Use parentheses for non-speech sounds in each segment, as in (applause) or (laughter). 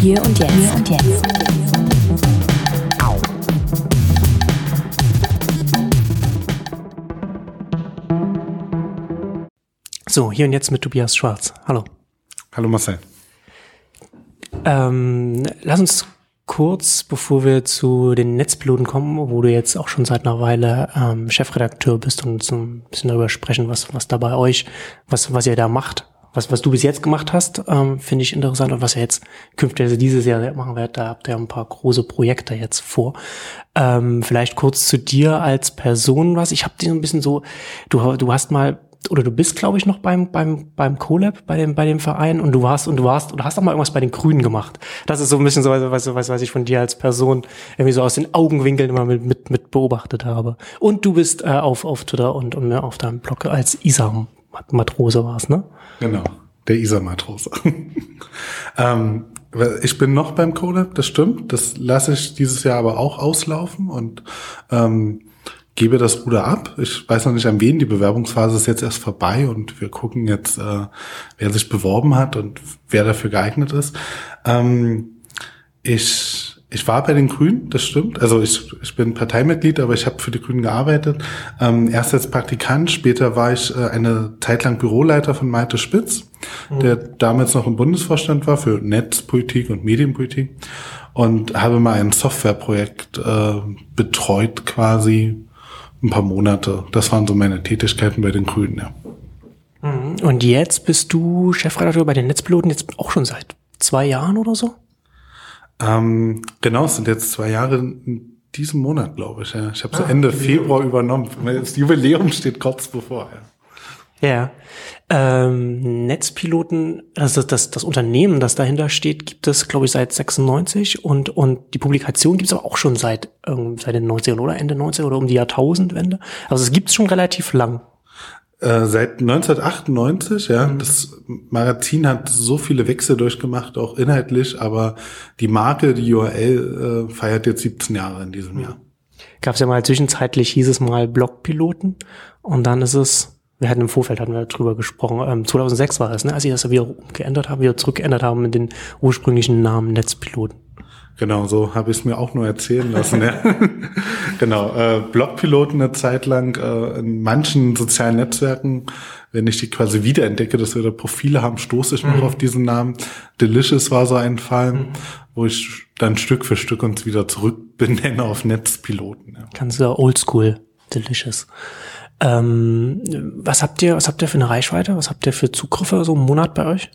Hier und jetzt. Hier und jetzt. So, hier und jetzt mit Tobias Schwarz. Hallo. Hallo Marcel. Ähm, lass uns kurz, bevor wir zu den Netzpiloten kommen, wo du jetzt auch schon seit einer Weile ähm, Chefredakteur bist und so ein bisschen darüber sprechen, was, was da bei euch, was, was ihr da macht. Was, was du bis jetzt gemacht hast, ähm, finde ich interessant und was ihr jetzt künftig also dieses Jahr machen werdet, da habt ihr ein paar große Projekte jetzt vor. Ähm, vielleicht kurz zu dir als Person was. Ich habe dir ein bisschen so, du, du hast mal oder du bist, glaube ich, noch beim, beim, beim CoLab, bei dem, bei dem Verein und du warst, und du warst, oder hast auch mal irgendwas bei den Grünen gemacht. Das ist so ein bisschen so, was, was, was ich von dir als Person irgendwie so aus den Augenwinkeln immer mit, mit, mit beobachtet habe. Und du bist äh, auf, auf Twitter und, und auf deinem Blog als Isar-Matrose warst, ne? Genau, der Isar-Matrose. (laughs) ähm, ich bin noch beim CoLab, das stimmt. Das lasse ich dieses Jahr aber auch auslaufen und ähm, gebe das Ruder ab. Ich weiß noch nicht an wen. Die Bewerbungsphase ist jetzt erst vorbei und wir gucken jetzt, äh, wer sich beworben hat und wer dafür geeignet ist. Ähm, ich, ich war bei den Grünen, das stimmt. Also ich, ich bin Parteimitglied, aber ich habe für die Grünen gearbeitet. Ähm, erst als Praktikant, später war ich äh, eine Zeit lang Büroleiter von Malte Spitz, mhm. der damals noch im Bundesvorstand war für Netzpolitik und Medienpolitik und habe mal ein Softwareprojekt äh, betreut quasi ein paar Monate. Das waren so meine Tätigkeiten bei den Grünen, ja. Mhm. Und jetzt bist du Chefredakteur bei den Netzpiloten jetzt auch schon seit zwei Jahren oder so? Ähm, genau, es sind jetzt zwei Jahre in diesem Monat, glaube ich. Ja. Ich habe so ah, Ende Februar übernommen. Das Jubiläum steht kurz bevor. Ja. Ja. Ähm, Netzpiloten, also das, das Unternehmen, das dahinter steht, gibt es, glaube ich, seit 96 und, und die Publikation gibt es aber auch schon seit, ähm, seit den 90ern oder Ende 90er oder um die Jahrtausendwende. Also es gibt es schon relativ lang. Äh, seit 1998, ja. Mhm. Das Magazin hat so viele Wechsel durchgemacht, auch inhaltlich, aber die Marke, die URL, äh, feiert jetzt 17 Jahre in diesem mhm. Jahr. Gab es ja mal zwischenzeitlich, hieß es mal Blogpiloten und dann ist es wir hatten im Vorfeld hatten wir drüber gesprochen, ähm, 2006 war das, ne, als sie das wieder geändert haben, wieder zurückgeändert haben mit den ursprünglichen Namen Netzpiloten. Genau, so habe ich es mir auch nur erzählen lassen. ja. (laughs) genau, äh, Blogpiloten eine Zeit lang äh, in manchen sozialen Netzwerken, wenn ich die quasi wiederentdecke, dass wir da Profile haben, stoße ich mhm. noch auf diesen Namen. Delicious war so ein Fall, mhm. wo ich dann Stück für Stück uns wieder zurück (laughs) benenne auf Netzpiloten. Ja. Ganz ja oldschool, Delicious. Ähm, was habt ihr, was habt ihr für eine Reichweite? Was habt ihr für Zugriffe so im Monat bei euch?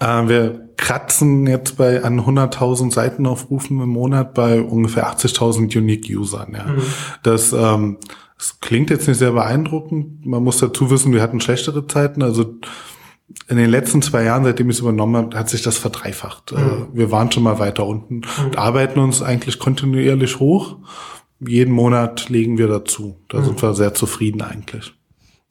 Äh, wir kratzen jetzt bei an 100.000 Seitenaufrufen im Monat bei ungefähr 80.000 Unique Usern. Ja. Mhm. Das, ähm, das klingt jetzt nicht sehr beeindruckend. Man muss dazu wissen, wir hatten schlechtere Zeiten. Also in den letzten zwei Jahren, seitdem ich es übernommen habe, hat sich das verdreifacht. Mhm. Äh, wir waren schon mal weiter unten mhm. und arbeiten uns eigentlich kontinuierlich hoch jeden Monat legen wir dazu. Da mhm. sind wir sehr zufrieden eigentlich.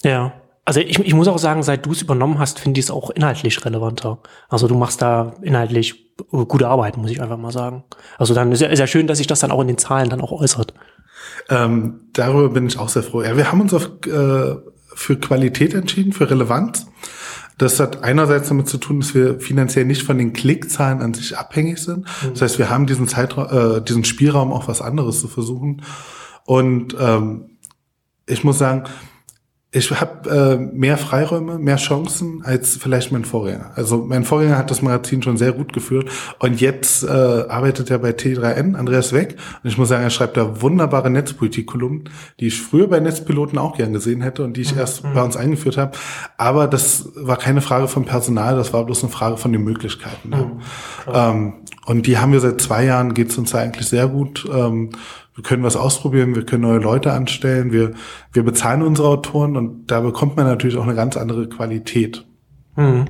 Ja. Also ich, ich muss auch sagen, seit du es übernommen hast, finde ich es auch inhaltlich relevanter. Also du machst da inhaltlich gute Arbeit, muss ich einfach mal sagen. Also dann ist ja, ist ja schön, dass sich das dann auch in den Zahlen dann auch äußert. Ähm, darüber bin ich auch sehr froh. Ja, wir haben uns auf, äh, für Qualität entschieden, für Relevanz. Das hat einerseits damit zu tun, dass wir finanziell nicht von den Klickzahlen an sich abhängig sind. Mhm. Das heißt, wir haben diesen Zeitraum, äh, diesen Spielraum auch was anderes zu versuchen. Und ähm, ich muss sagen, ich habe äh, mehr Freiräume, mehr Chancen als vielleicht mein Vorgänger. Also mein Vorgänger hat das Magazin schon sehr gut geführt und jetzt äh, arbeitet er bei T3N, Andreas Weg. Und ich muss sagen, er schreibt da wunderbare Netzpolitik-Kolumnen, die ich früher bei Netzpiloten auch gern gesehen hätte und die ich mhm. erst bei uns eingeführt habe. Aber das war keine Frage von Personal, das war bloß eine Frage von den Möglichkeiten. Mhm. Ähm, und die haben wir seit zwei Jahren, geht's uns eigentlich sehr gut. Ähm, wir können was ausprobieren, wir können neue Leute anstellen, wir, wir bezahlen unsere Autoren und da bekommt man natürlich auch eine ganz andere Qualität. Hm.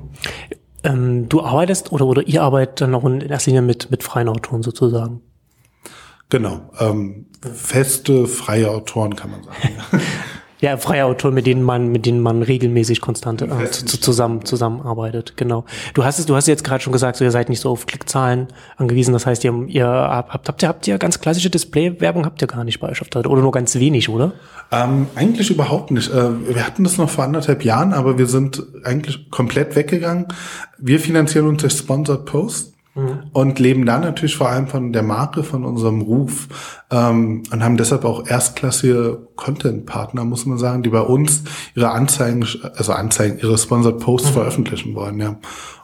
Ähm, du arbeitest oder, oder ihr arbeitet dann auch in erster Linie mit, mit freien Autoren sozusagen? Genau. Ähm, feste, freie Autoren kann man sagen. (laughs) Ja, freie Autoren, mit denen man, mit denen man regelmäßig konstant äh, zu, zusammen zusammenarbeitet. Genau. Du hast es, du hast jetzt gerade schon gesagt, so ihr seid nicht so auf Klickzahlen angewiesen. Das heißt, ihr, ihr habt, habt ihr, habt ihr ganz klassische Display-Werbung habt ihr gar nicht bei euch auf der, oder nur ganz wenig, oder? Ähm, eigentlich überhaupt nicht. Äh, wir hatten das noch vor anderthalb Jahren, aber wir sind eigentlich komplett weggegangen. Wir finanzieren uns durch Sponsored Post. und leben dann natürlich vor allem von der Marke, von unserem Ruf ähm, und haben deshalb auch erstklassige Content-Partner, muss man sagen, die bei uns ihre Anzeigen, also Anzeigen, ihre Sponsored Posts mhm. veröffentlichen wollen, ja.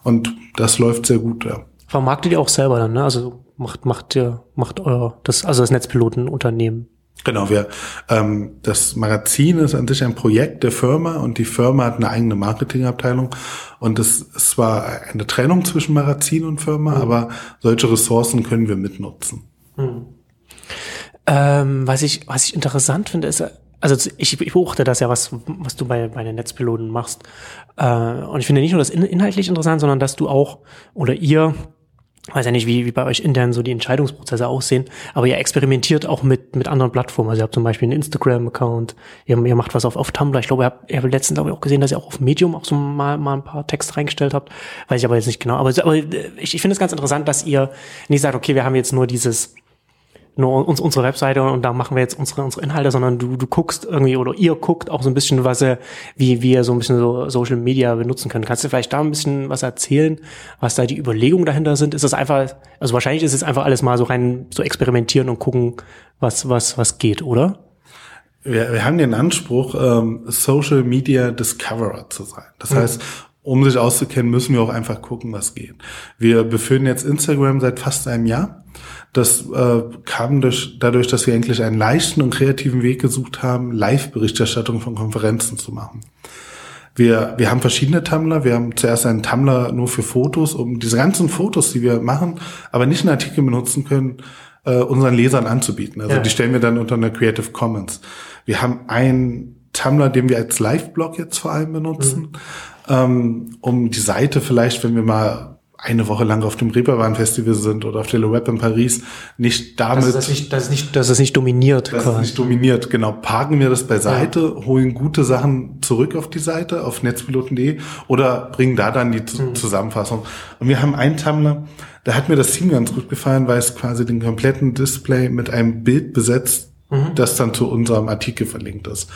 Und das läuft sehr gut, ja. Vermarktet ihr auch selber dann, ne? Also macht, macht ihr, macht euer, das, also das Netzpilotenunternehmen Genau, wir ähm, das Magazin ist an sich ein Projekt der Firma und die Firma hat eine eigene Marketingabteilung und es ist zwar eine Trennung zwischen Magazin und Firma, mhm. aber solche Ressourcen können wir mitnutzen. Mhm. Ähm, was ich was ich interessant finde ist also ich, ich beobachte das ja, was, was du bei, bei den Netzpiloten machst. Äh, und ich finde nicht nur das inhaltlich interessant, sondern dass du auch oder ihr weiß ja nicht, wie, wie bei euch intern so die Entscheidungsprozesse aussehen, aber ihr experimentiert auch mit, mit anderen Plattformen. Also ihr habt zum Beispiel einen Instagram-Account, ihr, ihr macht was auf, auf Tumblr. Ich glaube, ihr habt, ihr habt letztens glaube ich auch gesehen, dass ihr auch auf Medium auch so mal, mal ein paar Texte reingestellt habt. Weiß ich aber jetzt nicht genau. Aber, aber ich, ich finde es ganz interessant, dass ihr nicht sagt, okay, wir haben jetzt nur dieses nur uns, unsere Webseite und da machen wir jetzt unsere, unsere Inhalte, sondern du, du guckst irgendwie oder ihr guckt auch so ein bisschen, was ihr, wie, wie ihr so ein bisschen so Social Media benutzen könnt. Kannst du vielleicht da ein bisschen was erzählen, was da die Überlegungen dahinter sind? Ist das einfach, also wahrscheinlich ist es einfach alles mal so rein so experimentieren und gucken, was, was, was geht, oder? Wir, wir haben den Anspruch, ähm, Social Media Discoverer zu sein. Das mhm. heißt, um sich auszukennen, müssen wir auch einfach gucken, was geht. Wir beführen jetzt Instagram seit fast einem Jahr. Das äh, kam durch, dadurch, dass wir eigentlich einen leichten und kreativen Weg gesucht haben, Live-Berichterstattung von Konferenzen zu machen. Wir, wir haben verschiedene Tumblr. Wir haben zuerst einen Tumblr nur für Fotos, um diese ganzen Fotos, die wir machen, aber nicht in Artikel benutzen können, äh, unseren Lesern anzubieten. Also ja. die stellen wir dann unter einer Creative Commons. Wir haben einen Tumblr, den wir als Live-Blog jetzt vor allem benutzen. Mhm ähm, um die Seite vielleicht, wenn wir mal eine Woche lang auf dem Reeperbahn Festival sind oder auf der Le Web in Paris, nicht damit. Dass es nicht, dass es nicht, dass es nicht dominiert. Dass es nicht dominiert, genau. Parken wir das beiseite, ja. holen gute Sachen zurück auf die Seite, auf netzpiloten.de oder bringen da dann die mhm. Zusammenfassung. Und wir haben einen Tumblr, da hat mir das Team ganz gut gefallen, weil es quasi den kompletten Display mit einem Bild besetzt, mhm. das dann zu unserem Artikel verlinkt ist.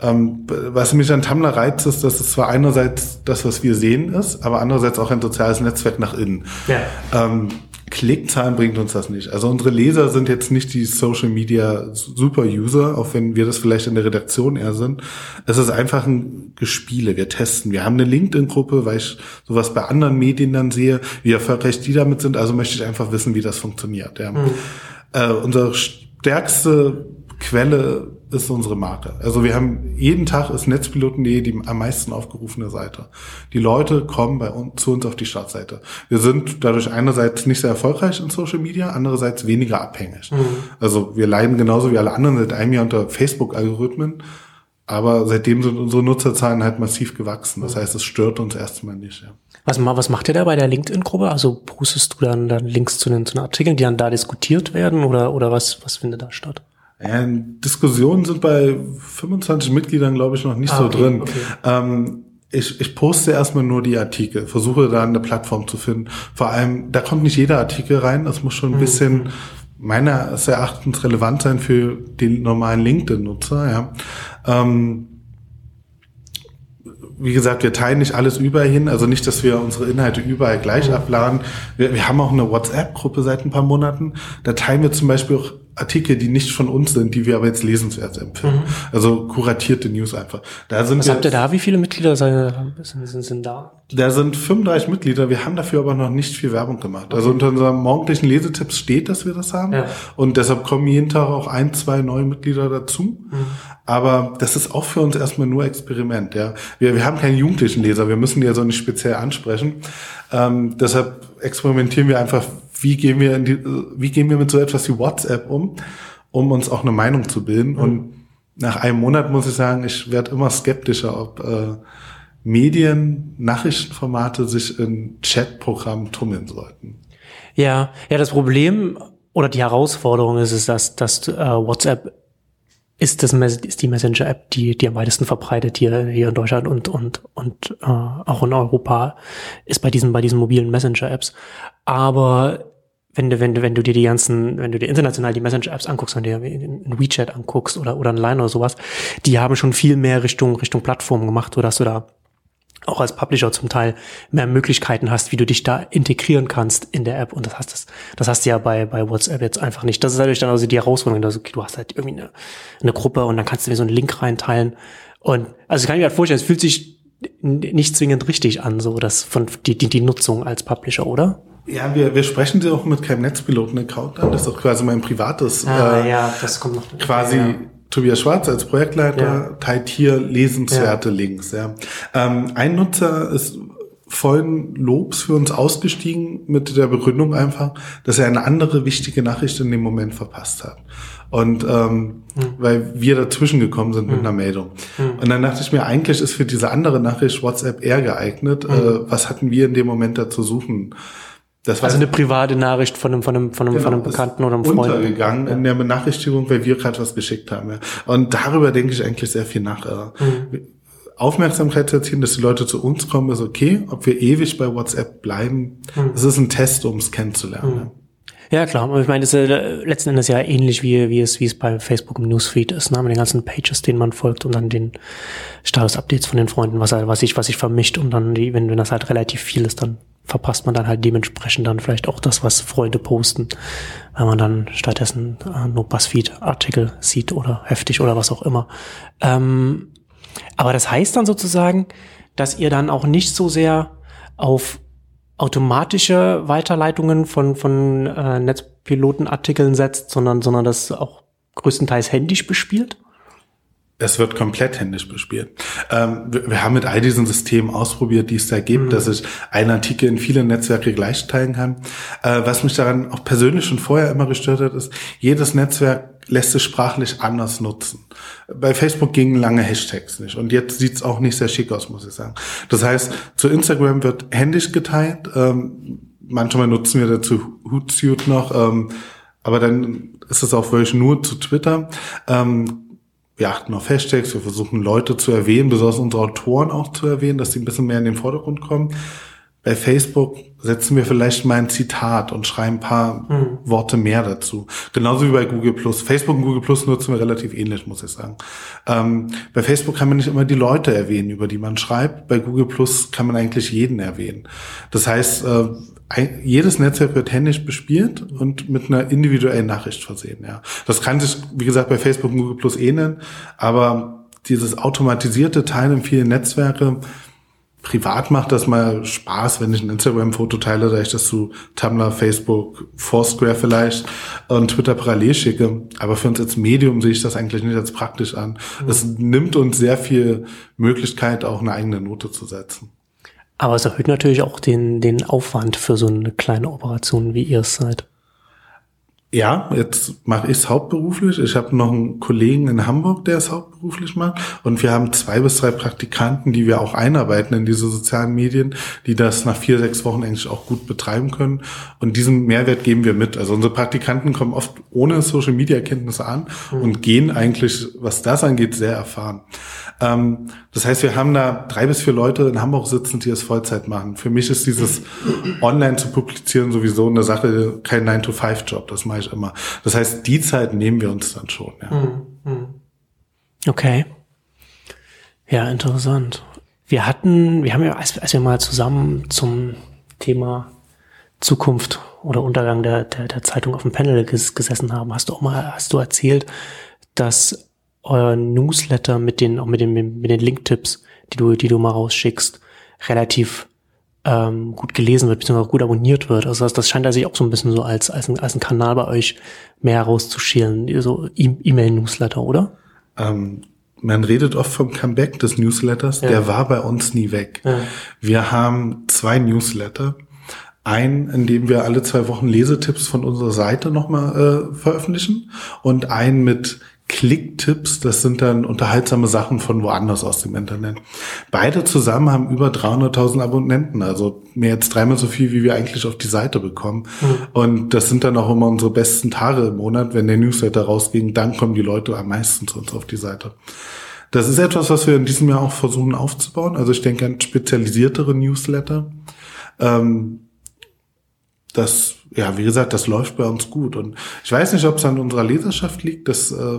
Ähm, was mich an Tumblr reizt, ist, dass es zwar einerseits das, was wir sehen, ist, aber andererseits auch ein soziales Netzwerk nach innen. Ja. Ähm, Klickzahlen bringt uns das nicht. Also unsere Leser sind jetzt nicht die Social Media Super User, auch wenn wir das vielleicht in der Redaktion eher sind. Es ist einfach ein Gespiele. Wir testen. Wir haben eine LinkedIn-Gruppe, weil ich sowas bei anderen Medien dann sehe, wie erfolgreich die damit sind. Also möchte ich einfach wissen, wie das funktioniert. Ja. Mhm. Äh, unsere stärkste Quelle ist unsere Marke. Also wir haben jeden Tag ist Netzpiloten.de die am meisten aufgerufene Seite. Die Leute kommen bei uns zu uns auf die Startseite. Wir sind dadurch einerseits nicht sehr erfolgreich in Social Media, andererseits weniger abhängig. Mhm. Also wir leiden genauso wie alle anderen seit einem Jahr unter Facebook-Algorithmen. Aber seitdem sind unsere Nutzerzahlen halt massiv gewachsen. Das heißt, es stört uns erstmal nicht. Ja. Was, was macht ihr da bei der LinkedIn-Gruppe? Also postest du dann, dann Links zu den, zu den Artikeln, die dann da diskutiert werden oder, oder was, was findet da statt? Ja, Diskussionen sind bei 25 Mitgliedern, glaube ich, noch nicht ah, so okay, drin. Okay. Ähm, ich, ich poste erstmal nur die Artikel, versuche da eine Plattform zu finden. Vor allem, da kommt nicht jeder Artikel rein, das muss schon ein mhm. bisschen meines Erachtens relevant sein für den normalen LinkedIn-Nutzer. Ja. Ähm, wie gesagt, wir teilen nicht alles überall hin, also nicht, dass wir unsere Inhalte überall gleich abladen. Wir, wir haben auch eine WhatsApp-Gruppe seit ein paar Monaten. Da teilen wir zum Beispiel auch Artikel, die nicht von uns sind, die wir aber jetzt lesenswert empfinden. Mhm. Also kuratierte News einfach. Da sind Was habt ihr da? Wie viele Mitglieder sind, sind, sind da? Da sind 35 Mitglieder. Wir haben dafür aber noch nicht viel Werbung gemacht. Also okay. Also unter unserem morgendlichen Lesetipps steht, dass wir das haben. Ja. Und deshalb kommen jeden Tag auch ein, zwei neue Mitglieder dazu. Mhm. Aber das ist auch für uns erstmal nur Experiment. Ja, wir, wir haben keinen jugendlichen Leser. Wir müssen die ja so nicht speziell ansprechen. Ähm, deshalb experimentieren wir einfach wie gehen wir in die, wie gehen wir mit so etwas wie WhatsApp um, um uns auch eine Meinung zu bilden. Mhm. Und nach einem Monat muss ich sagen, ich werde immer skeptischer, ob äh, Medien, Nachrichtenformate sich in Chatprogrammen tummeln sollten. Ja, ja, das Problem oder die Herausforderung ist es, dass, dass äh, WhatsApp ist, das, ist die Messenger-App, die, die am weitesten verbreitet hier, hier in Deutschland und, und, und äh, auch in Europa ist bei diesen, bei diesen mobilen Messenger-Apps. Aber wenn du, wenn du, wenn du dir die ganzen, wenn du dir international die Messenger-Apps anguckst, wenn du dir ein WeChat anguckst oder, oder ein Line oder sowas, die haben schon viel mehr Richtung, Richtung Plattform gemacht, so dass du da auch als Publisher zum Teil mehr Möglichkeiten hast, wie du dich da integrieren kannst in der App. Und das hast das, das hast du ja bei, bei WhatsApp jetzt einfach nicht. Das ist natürlich dann also die Herausforderung, dass okay, du hast halt irgendwie eine, eine Gruppe und dann kannst du mir so einen Link reinteilen. Und also kann ich mir halt vorstellen, es fühlt sich nicht zwingend richtig an, so das von die, die, die Nutzung als Publisher, oder? Ja, wir, wir sprechen sie auch mit keinem Netzpiloten-Account an. Das ist auch quasi mein privates. Ah, äh, ja, das kommt noch. Quasi ja. Tobias Schwarz als Projektleiter ja. teilt hier lesenswerte ja. Links. Ja. Ähm, ein Nutzer ist vollen Lobs für uns ausgestiegen mit der Begründung einfach, dass er eine andere wichtige Nachricht in dem Moment verpasst hat. Und ähm, hm. weil wir dazwischen gekommen sind mit hm. einer Meldung. Hm. Und dann dachte ich mir, eigentlich ist für diese andere Nachricht WhatsApp eher geeignet. Hm. Äh, was hatten wir in dem Moment da zu suchen? Das war also eine private Nachricht von einem, von einem, von einem, genau, von einem Bekannten oder einem Freund. Untergegangen ja. in der Benachrichtigung, weil wir gerade was geschickt haben. Ja. Und darüber denke ich eigentlich sehr viel nach. Mhm. Aufmerksamkeit zu erzielen, dass die Leute zu uns kommen, ist okay. Ob wir ewig bei WhatsApp bleiben, mhm. es ist ein Test, um es kennenzulernen. Mhm. Ja, klar. Ich meine, das ist äh, letzten Endes ja ähnlich wie, wie es, wie es bei Facebook im Newsfeed ist, ne? mit den ganzen Pages, denen man folgt und dann den Status-Updates von den Freunden, was, was sich, was sich vermischt und dann die, wenn, wenn das halt relativ viel ist, dann verpasst man dann halt dementsprechend dann vielleicht auch das, was Freunde posten, wenn man dann stattdessen äh, nur Buzzfeed-Artikel sieht oder heftig oder was auch immer. Ähm, aber das heißt dann sozusagen, dass ihr dann auch nicht so sehr auf automatische Weiterleitungen von, von äh, Netzpilotenartikeln setzt, sondern, sondern das auch größtenteils händisch bespielt? Es wird komplett händisch bespielt. Ähm, wir, wir, haben mit all diesen Systemen ausprobiert, die es da gibt, mhm. dass ich einen Artikel in viele Netzwerke gleich teilen kann. Äh, was mich daran auch persönlich schon vorher immer gestört hat, ist, jedes Netzwerk lässt sich sprachlich anders nutzen. Bei Facebook gingen lange Hashtags nicht und jetzt sieht's auch nicht sehr schick aus, muss ich sagen. Das heißt, zu Instagram wird händisch geteilt. Ähm, manchmal nutzen wir dazu Hootsuite noch, ähm, aber dann ist es auch wirklich nur zu Twitter. Ähm, wir achten auf Hashtags, wir versuchen Leute zu erwähnen, besonders unsere Autoren auch zu erwähnen, dass sie ein bisschen mehr in den Vordergrund kommen. Bei Facebook setzen wir vielleicht mal ein Zitat und schreiben ein paar mhm. Worte mehr dazu. Genauso wie bei Google Plus. Facebook und Google Plus nutzen wir relativ ähnlich, muss ich sagen. Ähm, bei Facebook kann man nicht immer die Leute erwähnen, über die man schreibt. Bei Google Plus kann man eigentlich jeden erwähnen. Das heißt, äh, jedes Netzwerk wird händisch bespielt und mit einer individuellen Nachricht versehen. Ja, das kann sich, wie gesagt, bei Facebook und Google Plus ähneln, aber dieses automatisierte Teilen in vielen Netzwerke privat macht das mal Spaß, wenn ich ein Instagram-Foto teile, da ich das zu Tumblr, Facebook, Foursquare vielleicht und Twitter parallel schicke. Aber für uns als Medium sehe ich das eigentlich nicht als praktisch an. Mhm. Es nimmt uns sehr viel Möglichkeit, auch eine eigene Note zu setzen. Aber es erhöht natürlich auch den, den Aufwand für so eine kleine Operation, wie ihr es seid. Ja, jetzt mache ich es hauptberuflich. Ich habe noch einen Kollegen in Hamburg, der es hauptberuflich macht. Und wir haben zwei bis drei Praktikanten, die wir auch einarbeiten in diese sozialen Medien, die das nach vier, sechs Wochen eigentlich auch gut betreiben können. Und diesen Mehrwert geben wir mit. Also unsere Praktikanten kommen oft ohne Social-Media-Kenntnisse an mhm. und gehen eigentlich, was das angeht, sehr erfahren. Ähm, das heißt, wir haben da drei bis vier Leute in Hamburg sitzen, die es Vollzeit machen. Für mich ist dieses (clears throat) Online zu publizieren sowieso eine Sache, kein 9-to-5-Job. Das mache ich immer. Das heißt, die Zeit nehmen wir uns dann schon. Ja. Hm, hm. Okay. Ja, interessant. Wir hatten, wir haben ja, als, als wir mal zusammen zum Thema Zukunft oder Untergang der, der, der Zeitung auf dem Panel ges gesessen haben, hast du auch mal, hast du erzählt, dass euer Newsletter mit den, auch mit den, mit den Link-Tipps, die du, die du mal rausschickst, relativ ähm, gut gelesen wird, beziehungsweise gut abonniert wird. Also das, das scheint sich auch so ein bisschen so als, als, ein, als ein Kanal bei euch mehr herauszuschälen, so e-, E-Mail-Newsletter, oder? Ähm, man redet oft vom Comeback des Newsletters, ja. der war bei uns nie weg. Ja. Wir haben zwei Newsletter. Ein, in dem wir alle zwei Wochen Lesetipps von unserer Seite nochmal äh, veröffentlichen und ein mit Klicktipps, das sind dann unterhaltsame Sachen von woanders aus dem Internet. Beide zusammen haben über 300.000 Abonnenten, also mehr als dreimal so viel, wie wir eigentlich auf die Seite bekommen. Mhm. Und das sind dann auch immer unsere besten Tage im Monat, wenn der Newsletter rausging, dann kommen die Leute am meisten zu uns auf die Seite. Das ist etwas, was wir in diesem Jahr auch versuchen aufzubauen. Also ich denke an spezialisiertere Newsletter. Ähm, das ja, wie gesagt, das läuft bei uns gut. Und ich weiß nicht, ob es an unserer Leserschaft liegt. dass äh,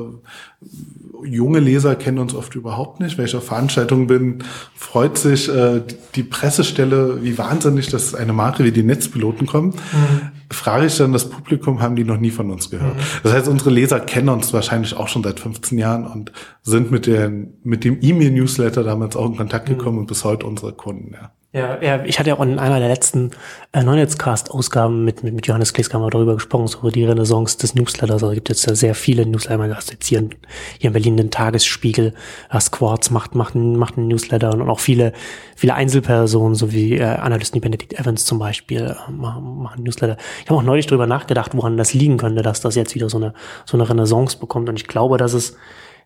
junge Leser kennen uns oft überhaupt nicht. Wenn ich auf Veranstaltungen bin, freut sich äh, die Pressestelle, wie wahnsinnig, dass eine Marke wie die Netzpiloten kommt. Mhm. Frage ich dann das Publikum, haben die noch nie von uns gehört. Mhm. Das heißt, unsere Leser kennen uns wahrscheinlich auch schon seit 15 Jahren und sind mit, den, mit dem E-Mail-Newsletter damals auch in Kontakt mhm. gekommen mhm. und bis heute unsere Kunden. Ja. Ja, ja, ich hatte ja auch in einer der letzten äh, Neunetzcast-Ausgaben mit, mit, mit Johannes Kleeskammer darüber gesprochen, so über die Renaissance des Newsletters. Also gibt jetzt ja sehr viele Newsletter. Du hast jetzt hier, in, hier in Berlin den Tagesspiegel, das Quartz macht, macht, macht einen Newsletter und auch viele, viele Einzelpersonen, so wie äh, Analysten wie Benedict Evans zum Beispiel, äh, machen, machen Newsletter. Ich habe auch neulich darüber nachgedacht, woran das liegen könnte, dass das jetzt wieder so eine, so eine Renaissance bekommt. Und ich glaube, dass es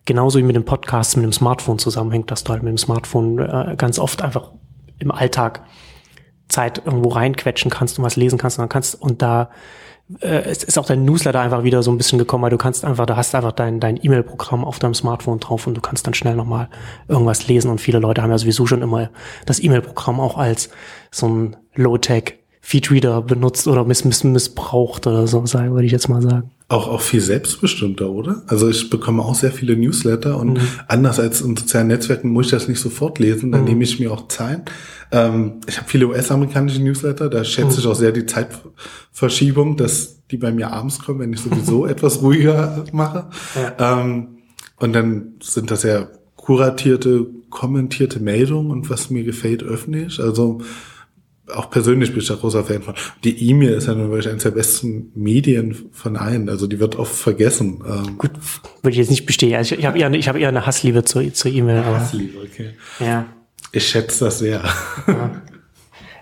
genauso wie mit dem Podcast mit dem Smartphone zusammenhängt, dass du halt mit dem Smartphone äh, ganz oft einfach im Alltag Zeit irgendwo reinquetschen kannst und was lesen kannst und dann kannst und da äh, es ist auch dein Newsletter einfach wieder so ein bisschen gekommen, weil du kannst einfach, da hast einfach dein dein E-Mail-Programm auf deinem Smartphone drauf und du kannst dann schnell nochmal irgendwas lesen und viele Leute haben ja sowieso schon immer das E-Mail-Programm auch als so ein Low-Tech Feedreader benutzt oder miss miss missbraucht oder so, würde ich jetzt mal sagen. Auch, auch viel selbstbestimmter, oder? Also ich bekomme auch sehr viele Newsletter und mhm. anders als in sozialen Netzwerken muss ich das nicht sofort lesen, dann mhm. nehme ich mir auch Zeit. Ähm, ich habe viele US-amerikanische Newsletter, da schätze mhm. ich auch sehr die Zeitverschiebung, dass die bei mir abends kommen, wenn ich sowieso (laughs) etwas ruhiger mache. Ja. Ähm, und dann sind das ja kuratierte, kommentierte Meldungen und was mir gefällt, öffne ich. Also auch persönlich bin ich da großer Fan von. Die E-Mail ist ja nun wirklich eines der besten Medien von allen. Also die wird oft vergessen. Ähm Gut, würde ich jetzt nicht bestehen. Also ich, ich habe eher, ich hab eher eine Hassliebe zur, zur E-Mail. Hassliebe, okay. Ja. Ich schätze das sehr. Ja.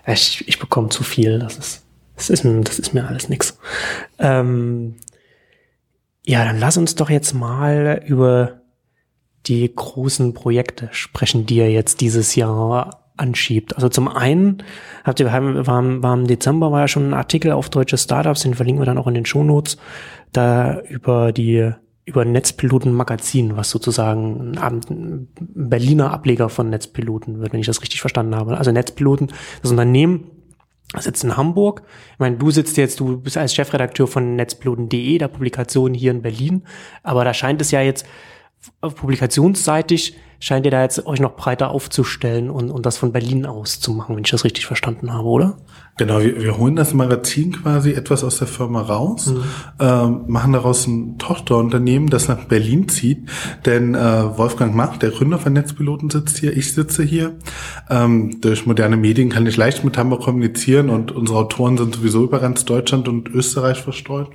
Ich, ich bekomme zu viel. Das ist, das ist, das ist mir alles nix. Ähm, ja, dann lass uns doch jetzt mal über die großen Projekte sprechen, die ihr jetzt dieses Jahr anschiebt. Also zum einen habt ihr, war, war im Dezember war ja schon ein Artikel auf deutsche Startups, den verlinken wir dann auch in den Shownotes, da über die über Netzpiloten Magazin, was sozusagen ein, Berliner Ableger von Netzpiloten wird, wenn ich das richtig verstanden habe. Also Netzpiloten, das Unternehmen sitzt in Hamburg. Ich meine, du sitzt jetzt, du bist als Chefredakteur von netzpiloten.de, der Publikation hier in Berlin, aber da scheint es ja jetzt publikationsseitig scheint ihr da jetzt euch noch breiter aufzustellen und, und das von Berlin aus zu machen, wenn ich das richtig verstanden habe, oder? Genau, wir, wir holen das Magazin quasi etwas aus der Firma raus, mhm. ähm, machen daraus ein Tochterunternehmen, das nach Berlin zieht. Denn äh, Wolfgang Mach, der Gründer von Netzpiloten, sitzt hier, ich sitze hier. Ähm, durch moderne Medien kann ich leicht mit Hamburg kommunizieren und unsere Autoren sind sowieso über ganz Deutschland und Österreich verstreut.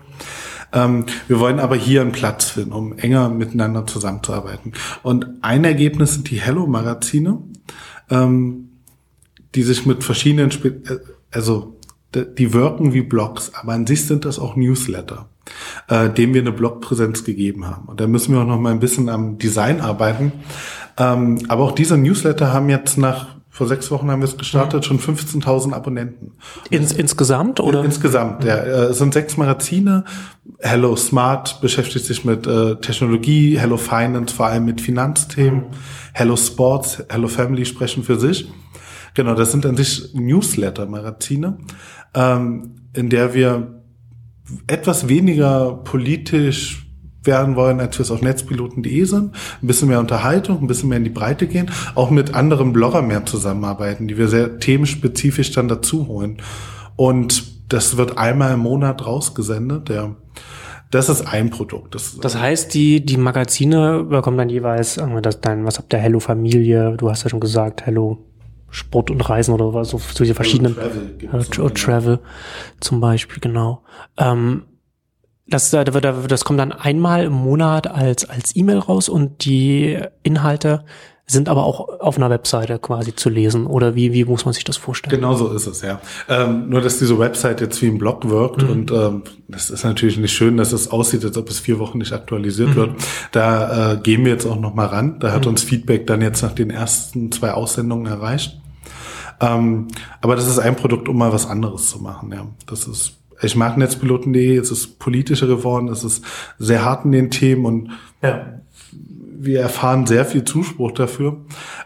Ähm, wir wollen aber hier einen Platz finden, um enger miteinander zusammenzuarbeiten. Und ein Ergebnis sind die Hello-Magazine, ähm, die sich mit verschiedenen, Spe äh, also die wirken wie Blogs, aber an sich sind das auch Newsletter, äh, dem wir eine Blogpräsenz gegeben haben. Und da müssen wir auch noch mal ein bisschen am Design arbeiten. Ähm, aber auch diese Newsletter haben jetzt nach vor sechs Wochen haben wir es gestartet, schon 15.000 Abonnenten. Ins, insgesamt oder? Insgesamt, ja. Äh, es sind sechs Magazine. Hello Smart beschäftigt sich mit äh, Technologie, Hello Finance vor allem mit Finanzthemen, mhm. Hello Sports, Hello Family sprechen für sich. Genau, das sind an sich Newsletter-Magazine, ähm, in der wir etwas weniger politisch werden wollen, als wir es auf netzpiloten.de sind. Ein bisschen mehr Unterhaltung, ein bisschen mehr in die Breite gehen, auch mit anderen Bloggern mehr zusammenarbeiten, die wir sehr themenspezifisch dann dazu holen. Und das wird einmal im Monat rausgesendet, ja. Das ist ein Produkt. Das, das heißt, die, die Magazine bekommen dann jeweils, das dein, was habt ihr, Hello Familie, du hast ja schon gesagt, Hello Sport und Reisen oder was, so, so diese verschiedenen, Travel, Hello Travel zum Beispiel, genau. Ähm, das, das kommt dann einmal im Monat als, als E-Mail raus und die Inhalte sind aber auch auf einer Webseite quasi zu lesen. Oder wie, wie muss man sich das vorstellen? Genau so ist es, ja. Ähm, nur, dass diese Website jetzt wie ein Blog wirkt mhm. und ähm, das ist natürlich nicht schön, dass es aussieht, als ob es vier Wochen nicht aktualisiert mhm. wird. Da äh, gehen wir jetzt auch noch mal ran. Da hat mhm. uns Feedback dann jetzt nach den ersten zwei Aussendungen erreicht. Ähm, aber das ist ein Produkt, um mal was anderes zu machen, ja. Das ist ich mag Netzpiloten.de, es ist politischer geworden, es ist sehr hart in den Themen und ja. wir erfahren sehr viel Zuspruch dafür.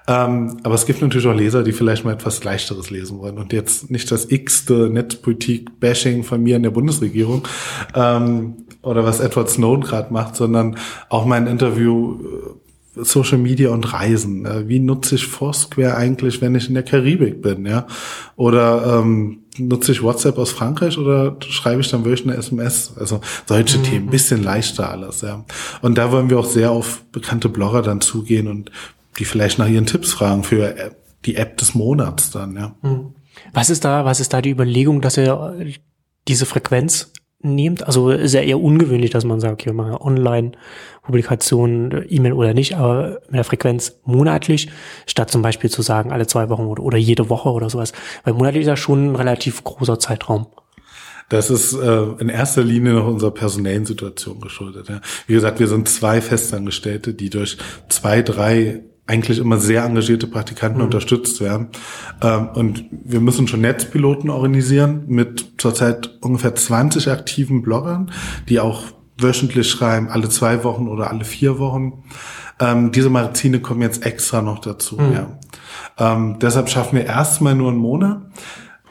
Ähm, aber es gibt natürlich auch Leser, die vielleicht mal etwas Leichteres lesen wollen und jetzt nicht das x-te Netzpolitik-Bashing von mir in der Bundesregierung ähm, oder was Edward Snowden gerade macht, sondern auch mein Interview äh, Social Media und Reisen. Äh, wie nutze ich Foursquare eigentlich, wenn ich in der Karibik bin, ja? Oder ähm, nutze ich WhatsApp aus Frankreich oder schreibe ich dann wirklich eine SMS? Also solche mhm. Themen, bisschen leichter alles, ja. Und da wollen wir auch sehr auf bekannte Blogger dann zugehen und die vielleicht nach ihren Tipps fragen für die App des Monats dann, ja. Mhm. Was ist da, was ist da die Überlegung, dass ihr diese Frequenz nehmt? Also ist ja eher ungewöhnlich, dass man sagt, okay, wir machen Online-Publikationen, E-Mail oder nicht, aber mit der Frequenz monatlich, statt zum Beispiel zu sagen, alle zwei Wochen oder, oder jede Woche oder sowas. Weil monatlich ist ja schon ein relativ großer Zeitraum. Das ist äh, in erster Linie noch unserer personellen Situation geschuldet. Ja. Wie gesagt, wir sind zwei Festangestellte, die durch zwei, drei eigentlich immer sehr engagierte Praktikanten mhm. unterstützt werden. Ähm, und wir müssen schon Netzpiloten organisieren mit zurzeit ungefähr 20 aktiven Bloggern, die auch wöchentlich schreiben, alle zwei Wochen oder alle vier Wochen. Ähm, diese Magazine kommen jetzt extra noch dazu. Mhm. Ja. Ähm, deshalb schaffen wir erstmal nur einen Monat.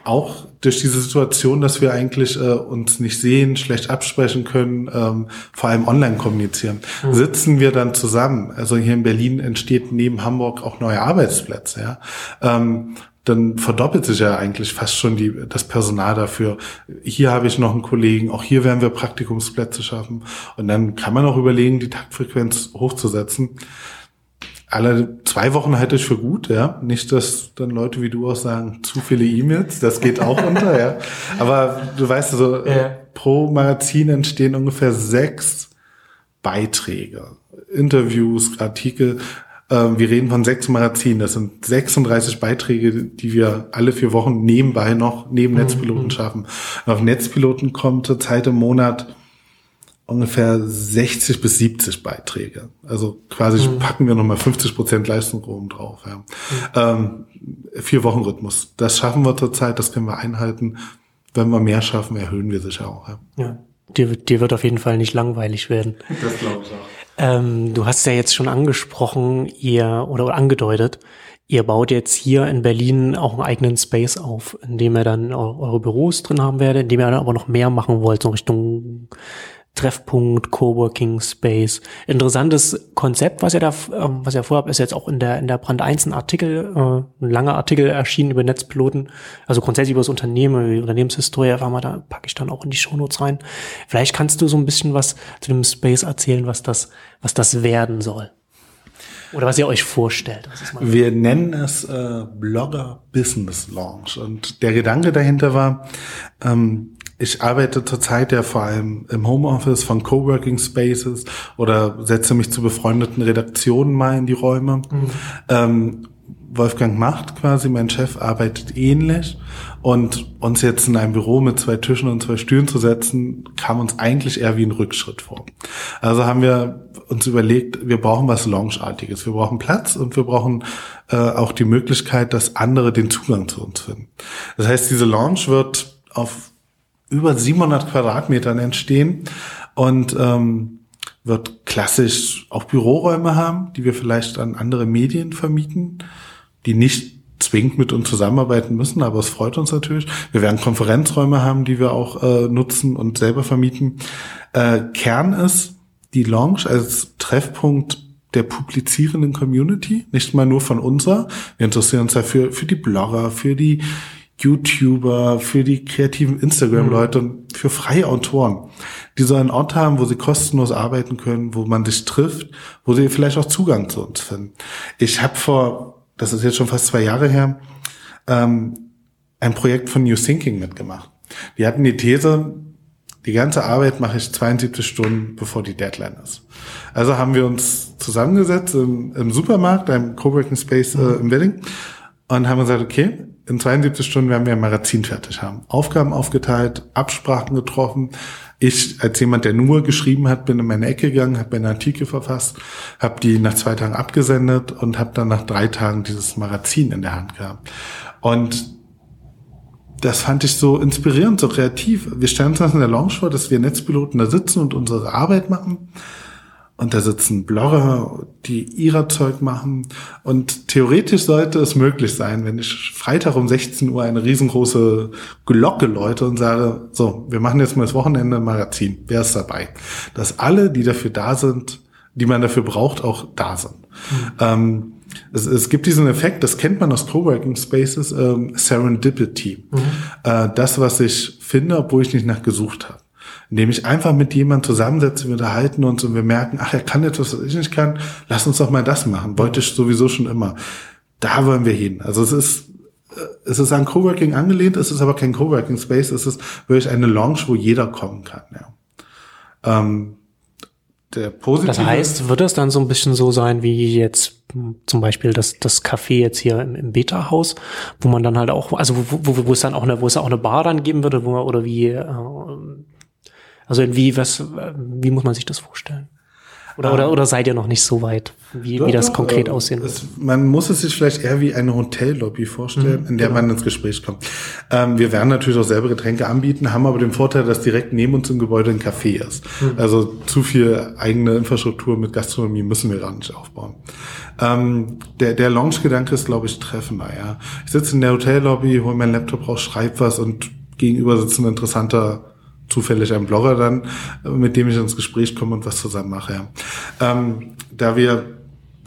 Auch durch diese Situation, dass wir eigentlich äh, uns nicht sehen, schlecht absprechen können, ähm, vor allem online kommunizieren, mhm. sitzen wir dann zusammen. Also hier in Berlin entsteht neben Hamburg auch neue Arbeitsplätze. Ja? Ähm, dann verdoppelt sich ja eigentlich fast schon die, das Personal dafür. Hier habe ich noch einen Kollegen, auch hier werden wir Praktikumsplätze schaffen. Und dann kann man auch überlegen, die Taktfrequenz hochzusetzen alle zwei Wochen halte ich für gut, ja. Nicht, dass dann Leute wie du auch sagen, zu viele E-Mails, das geht auch (laughs) unter, ja. Aber du weißt also, ja. pro Magazin entstehen ungefähr sechs Beiträge, Interviews, Artikel. Ähm, wir reden von sechs Magazinen. Das sind 36 Beiträge, die wir alle vier Wochen nebenbei noch neben mhm. Netzpiloten schaffen. Und auf Netzpiloten kommt zurzeit im Monat ungefähr 60 bis 70 Beiträge. Also quasi mhm. packen wir nochmal 50 Prozent Leistung oben drauf. Ja. Mhm. Ähm, vier Wochen Rhythmus. Das schaffen wir zurzeit, das können wir einhalten. Wenn wir mehr schaffen, erhöhen wir sicher auch. Ja. ja. Dir, dir wird auf jeden Fall nicht langweilig werden. Das glaube ich auch. Ähm, du hast ja jetzt schon angesprochen, ihr oder angedeutet, ihr baut jetzt hier in Berlin auch einen eigenen Space auf, in dem ihr dann eure Büros drin haben werdet, in dem ihr dann aber noch mehr machen wollt, so Richtung Treffpunkt, Coworking Space. Interessantes Konzept, was ihr da, ähm, was ihr vorhabt, ist jetzt auch in der, in der Brand 1 ein Artikel, äh, ein langer Artikel erschienen über Netzpiloten, also grundsätzlich über das Unternehmen, die Unternehmenshistorie, einfach mal, da packe ich dann auch in die Shownotes rein. Vielleicht kannst du so ein bisschen was zu dem Space erzählen, was das, was das werden soll. Oder was ihr euch vorstellt. Wir nennen es äh, Blogger Business Launch. Und der Gedanke dahinter war, ähm, ich arbeite zurzeit ja vor allem im Homeoffice von Coworking Spaces oder setze mich zu befreundeten Redaktionen mal in die Räume. Mhm. Ähm, Wolfgang Macht quasi, mein Chef, arbeitet ähnlich. Und uns jetzt in einem Büro mit zwei Tischen und zwei Stühlen zu setzen, kam uns eigentlich eher wie ein Rückschritt vor. Also haben wir uns überlegt, wir brauchen was Loungeartiges. Wir brauchen Platz und wir brauchen äh, auch die Möglichkeit, dass andere den Zugang zu uns finden. Das heißt, diese Lounge wird auf über 700 Quadratmetern entstehen und ähm, wird klassisch auch Büroräume haben, die wir vielleicht an andere Medien vermieten, die nicht zwingend mit uns zusammenarbeiten müssen, aber es freut uns natürlich. Wir werden Konferenzräume haben, die wir auch äh, nutzen und selber vermieten. Äh, Kern ist die Lounge als Treffpunkt der publizierenden Community, nicht mal nur von unserer. Wir interessieren uns dafür für die Blogger, für die YouTuber, für die kreativen Instagram-Leute mhm. und für freie Autoren, die so einen Ort haben, wo sie kostenlos arbeiten können, wo man sich trifft, wo sie vielleicht auch Zugang zu uns finden. Ich habe vor, das ist jetzt schon fast zwei Jahre her, ähm, ein Projekt von New Thinking mitgemacht. Die hatten die These, die ganze Arbeit mache ich 72 Stunden, bevor die Deadline ist. Also haben wir uns zusammengesetzt im, im Supermarkt, einem Coworking Space äh, im Wedding und haben gesagt, okay, in 72 Stunden werden wir ein Magazin fertig haben. Aufgaben aufgeteilt, Absprachen getroffen. Ich als jemand, der nur geschrieben hat, bin in meine Ecke gegangen, habe meine Artikel verfasst, habe die nach zwei Tagen abgesendet und habe dann nach drei Tagen dieses Magazin in der Hand gehabt. Und das fand ich so inspirierend, so kreativ. Wir stellen uns das in der Lounge vor, dass wir Netzpiloten da sitzen und unsere Arbeit machen. Und da sitzen Blogger, die ihrer Zeug machen. Und theoretisch sollte es möglich sein, wenn ich Freitag um 16 Uhr eine riesengroße Glocke läute und sage, so, wir machen jetzt mal das Wochenende Magazin. Wer ist dabei? Dass alle, die dafür da sind, die man dafür braucht, auch da sind. Mhm. Ähm, es, es, gibt diesen Effekt, das kennt man aus Coworking Spaces, ähm, Serendipity. Mhm. Äh, das, was ich finde, obwohl ich nicht nach gesucht habe indem ich einfach mit jemandem zusammensetze, wir unterhalten uns und wir merken, ach, er kann etwas, was ich nicht kann, lass uns doch mal das machen. Wollte ich sowieso schon immer. Da wollen wir hin. Also es ist, äh, es ist an Coworking angelehnt, es ist aber kein Coworking Space, es ist wirklich eine Lounge, wo jeder kommen kann. Ja. Ähm, der positive das heißt, wird es dann so ein bisschen so sein wie jetzt zum Beispiel das, das Café jetzt hier im, im Beta-Haus, wo man dann halt auch, also wo, wo, wo es dann auch eine, wo es auch eine Bar dann geben würde, wo man, oder wie, äh, also wie, was, wie muss man sich das vorstellen? Oder, oder, oder seid ihr noch nicht so weit, wie, doch, wie das doch, konkret äh, aussehen wird? man muss es sich vielleicht eher wie eine Hotellobby vorstellen, mhm, in der genau. man ins Gespräch kommt. Ähm, wir werden natürlich auch selber Getränke anbieten, haben aber den Vorteil, dass direkt neben uns im Gebäude ein Café ist. Mhm. Also zu viel eigene Infrastruktur mit Gastronomie müssen wir gar nicht aufbauen. Ähm, der der Launch-Gedanke ist, glaube ich, treffender. Ja. Ich sitze in der Hotellobby, hole meinen Laptop raus, schreibe was und gegenüber sitzt ein interessanter zufällig ein Blogger dann, äh, mit dem ich ins Gespräch komme und was zusammen mache. Ja. Ähm, da wir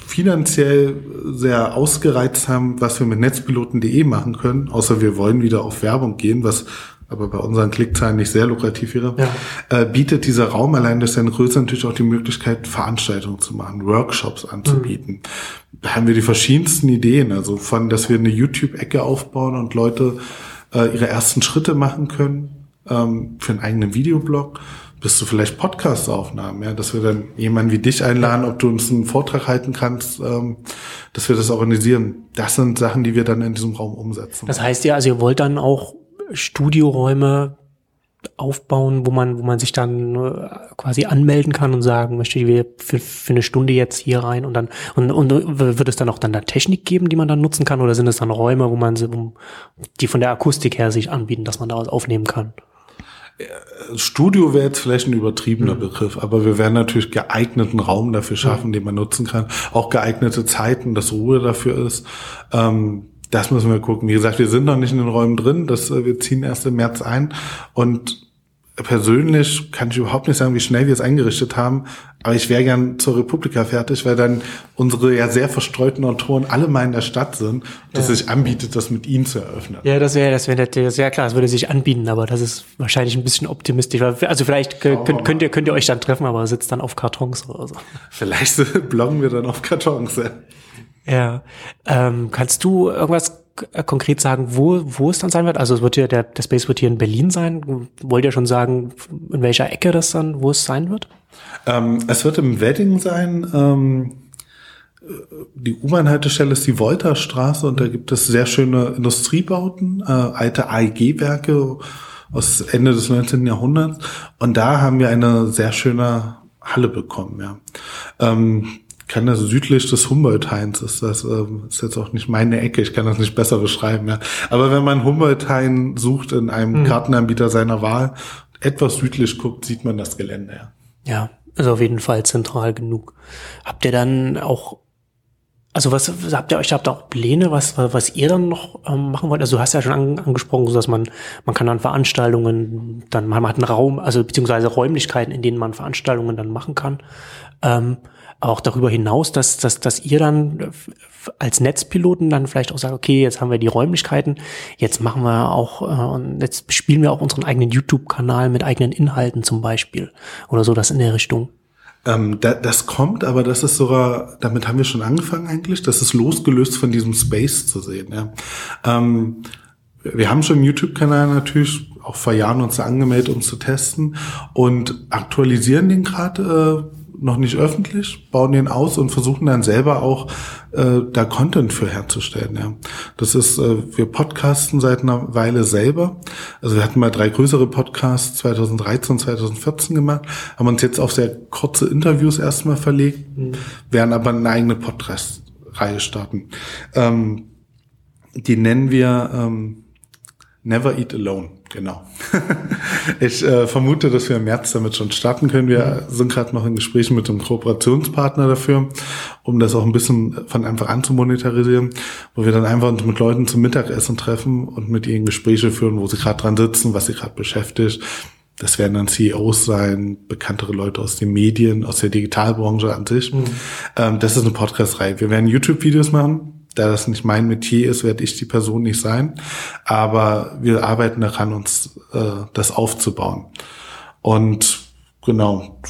finanziell sehr ausgereizt haben, was wir mit netzpiloten.de machen können, außer wir wollen wieder auf Werbung gehen, was aber bei unseren Klickzahlen nicht sehr lukrativ wäre, ja. äh, bietet dieser Raum allein durch seine Größe natürlich auch die Möglichkeit, Veranstaltungen zu machen, Workshops anzubieten. Mhm. Da haben wir die verschiedensten Ideen, also von, dass wir eine YouTube-Ecke aufbauen und Leute äh, ihre ersten Schritte machen können, ähm, für einen eigenen Videoblog bis zu vielleicht Podcast-Aufnahmen, ja, dass wir dann jemanden wie dich einladen, ob du uns einen Vortrag halten kannst, ähm, dass wir das organisieren. Das sind Sachen, die wir dann in diesem Raum umsetzen. Das heißt ja, also ihr wollt dann auch Studioräume aufbauen, wo man, wo man sich dann äh, quasi anmelden kann und sagen möchte, ich für, für eine Stunde jetzt hier rein und dann und, und wird es dann auch dann da Technik geben, die man dann nutzen kann, oder sind es dann Räume, wo man die von der Akustik her sich anbieten, dass man daraus aufnehmen kann? Studio wäre jetzt vielleicht ein übertriebener mhm. Begriff, aber wir werden natürlich geeigneten Raum dafür schaffen, mhm. den man nutzen kann. Auch geeignete Zeiten, dass Ruhe dafür ist. Ähm, das müssen wir gucken. Wie gesagt, wir sind noch nicht in den Räumen drin. Das, äh, wir ziehen erst im März ein. Und persönlich kann ich überhaupt nicht sagen, wie schnell wir es eingerichtet haben, aber ich wäre gern zur Republika fertig, weil dann unsere ja sehr verstreuten Autoren alle mal in der Stadt sind, dass ja. es sich anbietet, das mit ihnen zu eröffnen. Ja, das wäre, das wäre das ja klar, das würde sich anbieten, aber das ist wahrscheinlich ein bisschen optimistisch. Also vielleicht könnt, könnt, ihr, könnt ihr euch dann treffen, aber sitzt dann auf Kartons oder so. Vielleicht (laughs) bloggen wir dann auf Kartons. Ja. Ja. Ähm, kannst du irgendwas konkret sagen, wo, wo es dann sein wird? Also es wird hier, der, der Space wird hier in Berlin sein. Wollt ihr schon sagen, in welcher Ecke das dann, wo es sein wird? Ähm, es wird im Wedding sein. Ähm, die U-Bahn-Haltestelle ist die Wolterstraße und da gibt es sehr schöne Industriebauten, äh, alte AEG-Werke aus Ende des 19. Jahrhunderts. Und da haben wir eine sehr schöne Halle bekommen, ja. Ähm, kann das südlich des Humboldt-Hains, ist das ähm, ist jetzt auch nicht meine Ecke, ich kann das nicht besser beschreiben, ja. Aber wenn man Humboldt-Hain sucht in einem mhm. Kartenanbieter seiner Wahl, etwas südlich guckt, sieht man das Gelände, ja. Ja, ist auf jeden Fall zentral genug. Habt ihr dann auch also was habt ihr euch habt ihr auch Pläne, was was ihr dann noch ähm, machen wollt? Also du hast ja schon an, angesprochen, so dass man man kann dann Veranstaltungen, dann man hat einen Raum, also beziehungsweise Räumlichkeiten, in denen man Veranstaltungen dann machen kann. Ähm, auch darüber hinaus, dass, dass, dass ihr dann als Netzpiloten dann vielleicht auch sagt, okay, jetzt haben wir die Räumlichkeiten, jetzt machen wir auch, äh, jetzt spielen wir auch unseren eigenen YouTube-Kanal mit eigenen Inhalten zum Beispiel oder so, das in der Richtung. Ähm, da, das kommt, aber das ist sogar, damit haben wir schon angefangen eigentlich, das ist losgelöst von diesem Space zu sehen. Ja. Ähm, wir haben schon einen YouTube-Kanal natürlich auch vor Jahren uns angemeldet, um zu testen und aktualisieren den gerade äh, noch nicht öffentlich, bauen den aus und versuchen dann selber auch äh, da Content für herzustellen. Ja. Das ist, äh, wir podcasten seit einer Weile selber. Also wir hatten mal drei größere Podcasts 2013, 2014 gemacht, haben uns jetzt auf sehr kurze Interviews erstmal verlegt, mhm. werden aber eine eigene Podcast-Reihe starten. Ähm, die nennen wir ähm, Never Eat Alone, genau. (laughs) ich äh, vermute, dass wir im März damit schon starten können. Wir sind gerade noch in Gesprächen mit einem Kooperationspartner dafür, um das auch ein bisschen von Anfang an zu monetarisieren, wo wir dann einfach mit Leuten zum Mittagessen treffen und mit ihnen Gespräche führen, wo sie gerade dran sitzen, was sie gerade beschäftigt. Das werden dann CEOs sein, bekanntere Leute aus den Medien, aus der Digitalbranche an sich. Mhm. Ähm, das ist eine Podcast-Reihe. Wir werden YouTube-Videos machen, da das nicht mein Metier ist, werde ich die Person nicht sein. Aber wir arbeiten daran, uns äh, das aufzubauen. Und genau,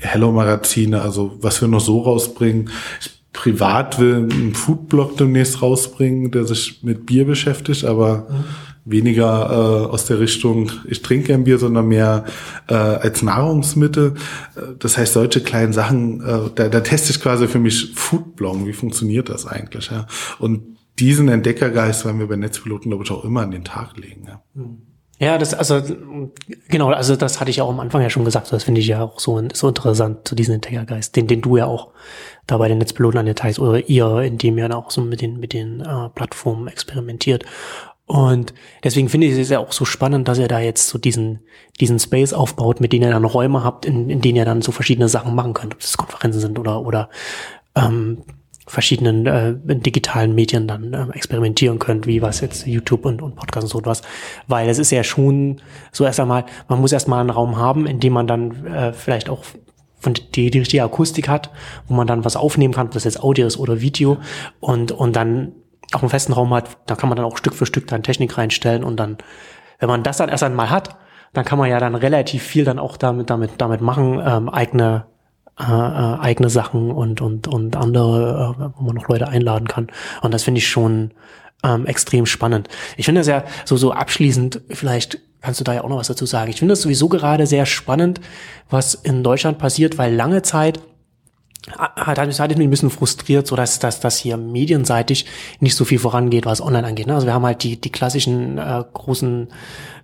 Hello Magazine, also was wir noch so rausbringen. Ich privat will einen Foodblog demnächst rausbringen, der sich mit Bier beschäftigt, aber mhm weniger äh, aus der Richtung, ich trinke gern Bier, sondern mehr äh, als Nahrungsmittel. Äh, das heißt, solche kleinen Sachen, äh, da, da teste ich quasi für mich Foodbloggen. Wie funktioniert das eigentlich? Ja? Und diesen Entdeckergeist werden wir bei Netzpiloten, glaube ich, auch immer an den Tag legen. Ja. Ja, das, also, genau, also das hatte ich auch am Anfang ja schon gesagt, das finde ich ja auch so, so interessant, zu diesem Entdeckergeist, den, den du ja auch da bei den Netzpiloten an den Tags oder ihr, in dem ihr dann auch so mit den, mit den äh, Plattformen experimentiert. Und deswegen finde ich es ja auch so spannend, dass ihr da jetzt so diesen, diesen Space aufbaut, mit denen ihr dann Räume habt, in, in denen ihr dann so verschiedene Sachen machen könnt, ob das Konferenzen sind oder, oder ähm, verschiedenen äh, digitalen Medien dann äh, experimentieren könnt, wie was jetzt YouTube und, und Podcast und so etwas. Weil es ist ja schon so erst einmal, man muss erstmal einen Raum haben, in dem man dann äh, vielleicht auch von die, die richtige Akustik hat, wo man dann was aufnehmen kann, ob das jetzt Audio ist oder Video und, und dann auch einen festen Raum hat, da kann man dann auch Stück für Stück dann Technik reinstellen und dann, wenn man das dann erst einmal hat, dann kann man ja dann relativ viel dann auch damit damit damit machen, ähm, eigene äh, äh, eigene Sachen und und und andere, äh, wo man noch Leute einladen kann. Und das finde ich schon ähm, extrem spannend. Ich finde das ja so so abschließend vielleicht kannst du da ja auch noch was dazu sagen. Ich finde das sowieso gerade sehr spannend, was in Deutschland passiert, weil lange Zeit hat, hat mich ein bisschen frustriert, so dass, dass, dass hier medienseitig nicht so viel vorangeht, was online angeht. Ne? Also wir haben halt die, die klassischen äh, großen,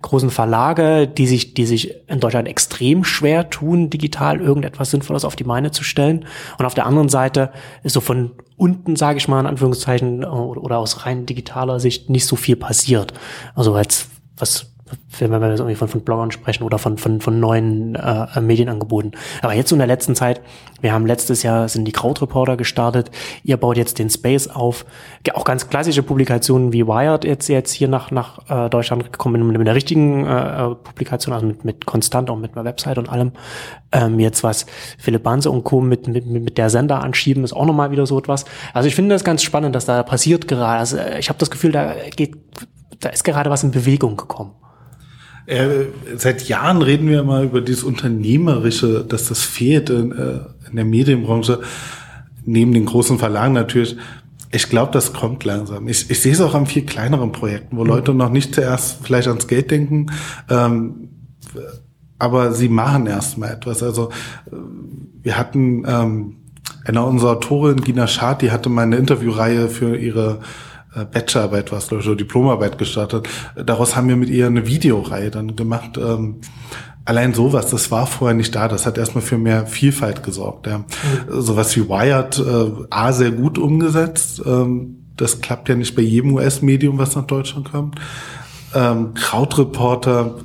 großen Verlage, die sich, die sich in Deutschland extrem schwer tun, digital irgendetwas Sinnvolles auf die Beine zu stellen. Und auf der anderen Seite ist so von unten, sage ich mal, in Anführungszeichen, äh, oder aus rein digitaler Sicht nicht so viel passiert. Also als was wenn wir jetzt irgendwie von, von Bloggern sprechen oder von, von, von neuen äh, Medienangeboten. Aber jetzt in der letzten Zeit, wir haben letztes Jahr sind die Krautreporter gestartet, ihr baut jetzt den Space auf, auch ganz klassische Publikationen wie Wired jetzt jetzt hier nach, nach äh, Deutschland gekommen mit, mit der richtigen äh, äh, Publikation, also mit, mit Konstant, auch mit einer Website und allem. Ähm, jetzt was Philipp Banse und Co. Mit, mit, mit der Sender anschieben, ist auch nochmal wieder so etwas. Also ich finde das ganz spannend, dass da passiert gerade. Also ich habe das Gefühl, da geht, da ist gerade was in Bewegung gekommen. Äh, seit Jahren reden wir mal über dieses Unternehmerische, dass das fehlt in, äh, in der Medienbranche, neben den großen Verlagen natürlich. Ich glaube, das kommt langsam. Ich, ich sehe es auch an viel kleineren Projekten, wo mhm. Leute noch nicht zuerst vielleicht ans Geld denken, ähm, aber sie machen erstmal etwas. Also äh, wir hatten ähm, eine unserer Autorin, Gina Schad, die hatte mal eine Interviewreihe für ihre Bachelorarbeit was, glaube ich, oder Diplomarbeit gestartet. Daraus haben wir mit ihr eine Videoreihe dann gemacht. Ähm, allein sowas, das war vorher nicht da. Das hat erstmal für mehr Vielfalt gesorgt. Ja. Mhm. Sowas wie Wired, äh, A, sehr gut umgesetzt. Ähm, das klappt ja nicht bei jedem US-Medium, was nach Deutschland kommt. Ähm, Krautreporter,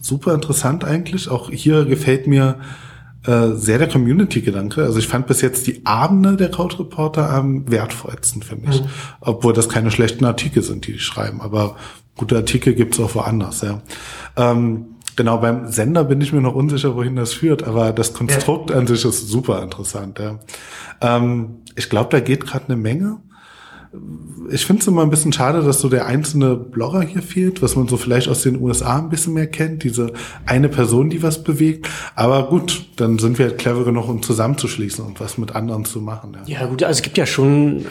super interessant eigentlich. Auch hier gefällt mir äh, sehr der Community-Gedanke. Also ich fand bis jetzt die Abende der Couch Reporter am wertvollsten für mich. Mhm. Obwohl das keine schlechten Artikel sind, die die schreiben. Aber gute Artikel gibt's auch woanders, ja. Ähm, genau, beim Sender bin ich mir noch unsicher, wohin das führt. Aber das Konstrukt ja. an sich ist super interessant, ja. Ähm, ich glaube, da geht gerade eine Menge ich finde es immer ein bisschen schade, dass so der einzelne Blogger hier fehlt, was man so vielleicht aus den USA ein bisschen mehr kennt, diese eine Person, die was bewegt. Aber gut, dann sind wir halt clever genug, um zusammenzuschließen und was mit anderen zu machen. Ja, ja gut, also es gibt ja schon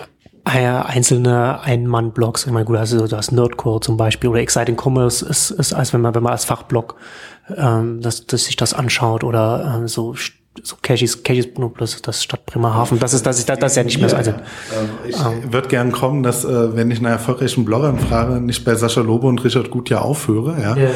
einzelne Ein-Mann-Blogs. Ich meine, gut, also das Nerdcore zum Beispiel oder Exciting Commerce ist, ist als wenn man, wenn man als Fachblog ähm, dass, dass sich das anschaut oder äh, so so Cashis, Cashis plus das Stadt Bremerhaven, das ist, das ist, das ist ja nicht mehr so. Also, ich ähm, würde gern kommen, dass, äh, wenn ich einen erfolgreichen Blogger frage, nicht bei Sascha Lobe und Richard Gut ja aufhöre, ja, yeah.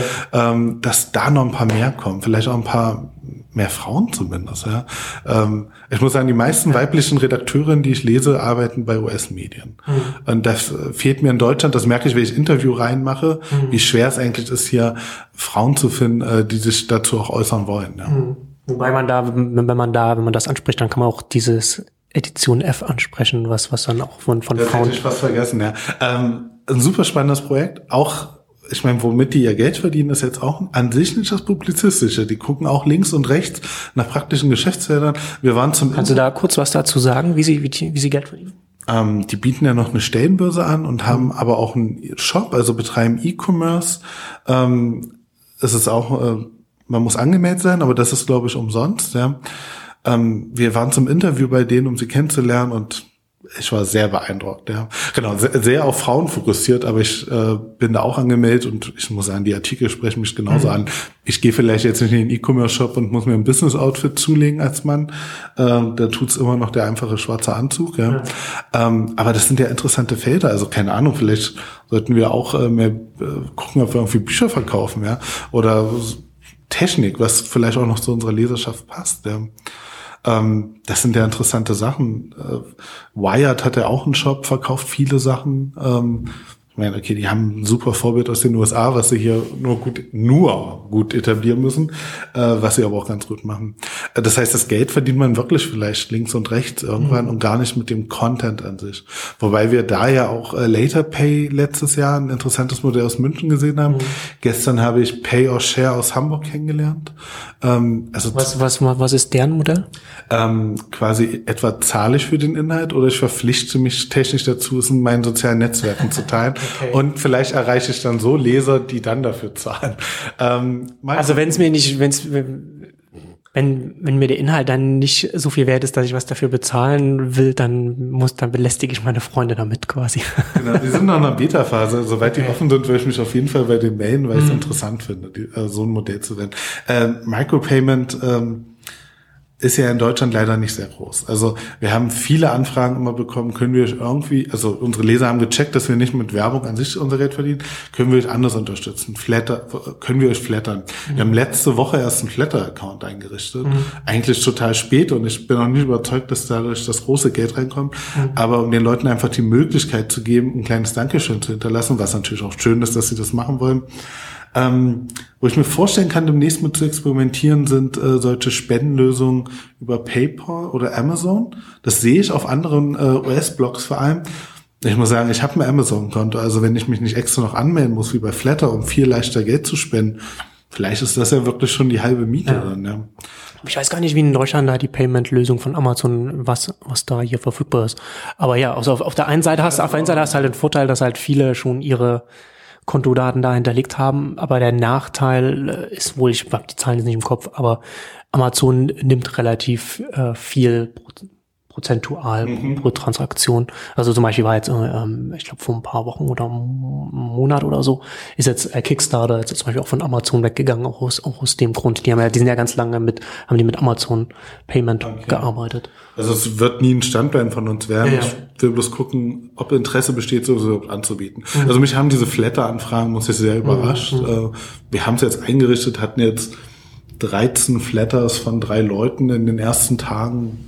ähm, dass da noch ein paar mehr kommen, vielleicht auch ein paar mehr Frauen zumindest. Ja. Ähm, ich muss sagen, die meisten weiblichen Redakteurinnen, die ich lese, arbeiten bei US-Medien. Mhm. Und das fehlt mir in Deutschland. Das merke ich, wenn ich Interview reinmache, mhm. wie schwer es eigentlich ist, hier Frauen zu finden, äh, die sich dazu auch äußern wollen. Ja. Mhm. Wobei man da, wenn man da, wenn man das anspricht, dann kann man auch dieses Edition F ansprechen, was, was dann auch von, von das Frauen. Hätte ich fast vergessen, ja. Ähm, ein super spannendes Projekt. Auch, ich meine, womit die ihr Geld verdienen, ist jetzt auch an sich nicht das Publizistische. Die gucken auch links und rechts nach praktischen Geschäftsfeldern. Wir waren zum Kannst du da kurz was dazu sagen, wie sie, wie, wie sie Geld verdienen? Ähm, die bieten ja noch eine Stellenbörse an und haben mhm. aber auch einen Shop, also betreiben E-Commerce. Ähm, es ist auch, äh, man muss angemeldet sein, aber das ist, glaube ich, umsonst. Ja. Ähm, wir waren zum Interview bei denen, um sie kennenzulernen und ich war sehr beeindruckt, ja. Genau, sehr, sehr auf Frauen fokussiert, aber ich äh, bin da auch angemeldet und ich muss sagen, die Artikel sprechen mich genauso mhm. an. Ich gehe vielleicht jetzt nicht in den E-Commerce-Shop und muss mir ein Business-Outfit zulegen als Mann. Äh, da tut's immer noch der einfache schwarze Anzug, ja. Mhm. Ähm, aber das sind ja interessante Felder, also keine Ahnung, vielleicht sollten wir auch äh, mehr äh, gucken, ob wir irgendwie Bücher verkaufen, ja. Oder Technik, was vielleicht auch noch zu unserer Leserschaft passt, ja. Ähm, das sind ja interessante Sachen. Äh, Wired hat ja auch einen Shop, verkauft viele Sachen. Ähm, ich meine, okay, die haben ein super Vorbild aus den USA, was sie hier nur gut, nur gut etablieren müssen, äh, was sie aber auch ganz gut machen. Äh, das heißt, das Geld verdient man wirklich vielleicht links und rechts irgendwann mhm. und gar nicht mit dem Content an sich. Wobei wir da ja auch äh, Later Pay letztes Jahr ein interessantes Modell aus München gesehen haben. Mhm. Gestern habe ich Pay or Share aus Hamburg kennengelernt. Ähm, also was, was, was ist deren Modell? Ähm, quasi etwa zahle ich für den Inhalt oder ich verpflichte mich technisch dazu, es in meinen sozialen Netzwerken zu teilen. Okay. Und vielleicht erreiche ich dann so Leser, die dann dafür zahlen. Ähm, also wenn es mir nicht, wenn's, wenn, wenn mir der Inhalt dann nicht so viel wert ist, dass ich was dafür bezahlen will, dann muss, dann belästige ich meine Freunde damit quasi. (laughs) Genau, die sind noch in einer Beta-Phase. Soweit die okay. offen sind, würde ich mich auf jeden Fall bei den melden, weil ich es mhm. interessant finde, die, äh, so ein Modell zu werden. Ähm, Micropayment, ähm, ist ja in Deutschland leider nicht sehr groß. Also wir haben viele Anfragen immer bekommen, können wir irgendwie, also unsere Leser haben gecheckt, dass wir nicht mit Werbung an sich unser Geld verdienen, können wir euch anders unterstützen, Flatter, können wir euch flattern. Mhm. Wir haben letzte Woche erst einen Flatter-Account eingerichtet, mhm. eigentlich total spät und ich bin auch nicht überzeugt, dass dadurch das große Geld reinkommt, mhm. aber um den Leuten einfach die Möglichkeit zu geben, ein kleines Dankeschön zu hinterlassen, was natürlich auch schön ist, dass sie das machen wollen, ähm, wo ich mir vorstellen kann, demnächst mit zu experimentieren, sind äh, solche Spendenlösungen über PayPal oder Amazon. Das sehe ich auf anderen äh, US-Blogs vor allem. Ich muss sagen, ich habe ein Amazon-Konto, also wenn ich mich nicht extra noch anmelden muss, wie bei Flatter, um viel leichter Geld zu spenden, vielleicht ist das ja wirklich schon die halbe Miete ja. dann, ja. Ich weiß gar nicht, wie in Deutschland da die Payment-Lösung von Amazon, was, was da hier verfügbar ist. Aber ja, also auf, auf der einen Seite hast, auf der einen Seite hast du halt den Vorteil, dass halt viele schon ihre Kontodaten da hinterlegt haben. Aber der Nachteil äh, ist wohl, ich habe die Zahlen jetzt nicht im Kopf, aber Amazon nimmt relativ äh, viel prozentual mhm. pro Transaktion. Also zum Beispiel war jetzt, ähm, ich glaube vor ein paar Wochen oder einem Monat oder so, ist jetzt äh, Kickstarter jetzt zum Beispiel auch von Amazon weggegangen, auch aus, auch aus dem Grund. Die haben ja, die sind ja ganz lange mit, haben die mit Amazon Payment okay. gearbeitet. Also es wird nie ein Standbein von uns werden. Ja, ja. Ich will bloß gucken, ob Interesse besteht, so überhaupt anzubieten. Mhm. Also mich haben diese Flatter-Anfragen, muss ich sehr überrascht. Mhm. Äh, wir haben es jetzt eingerichtet, hatten jetzt 13 Flatters von drei Leuten in den ersten Tagen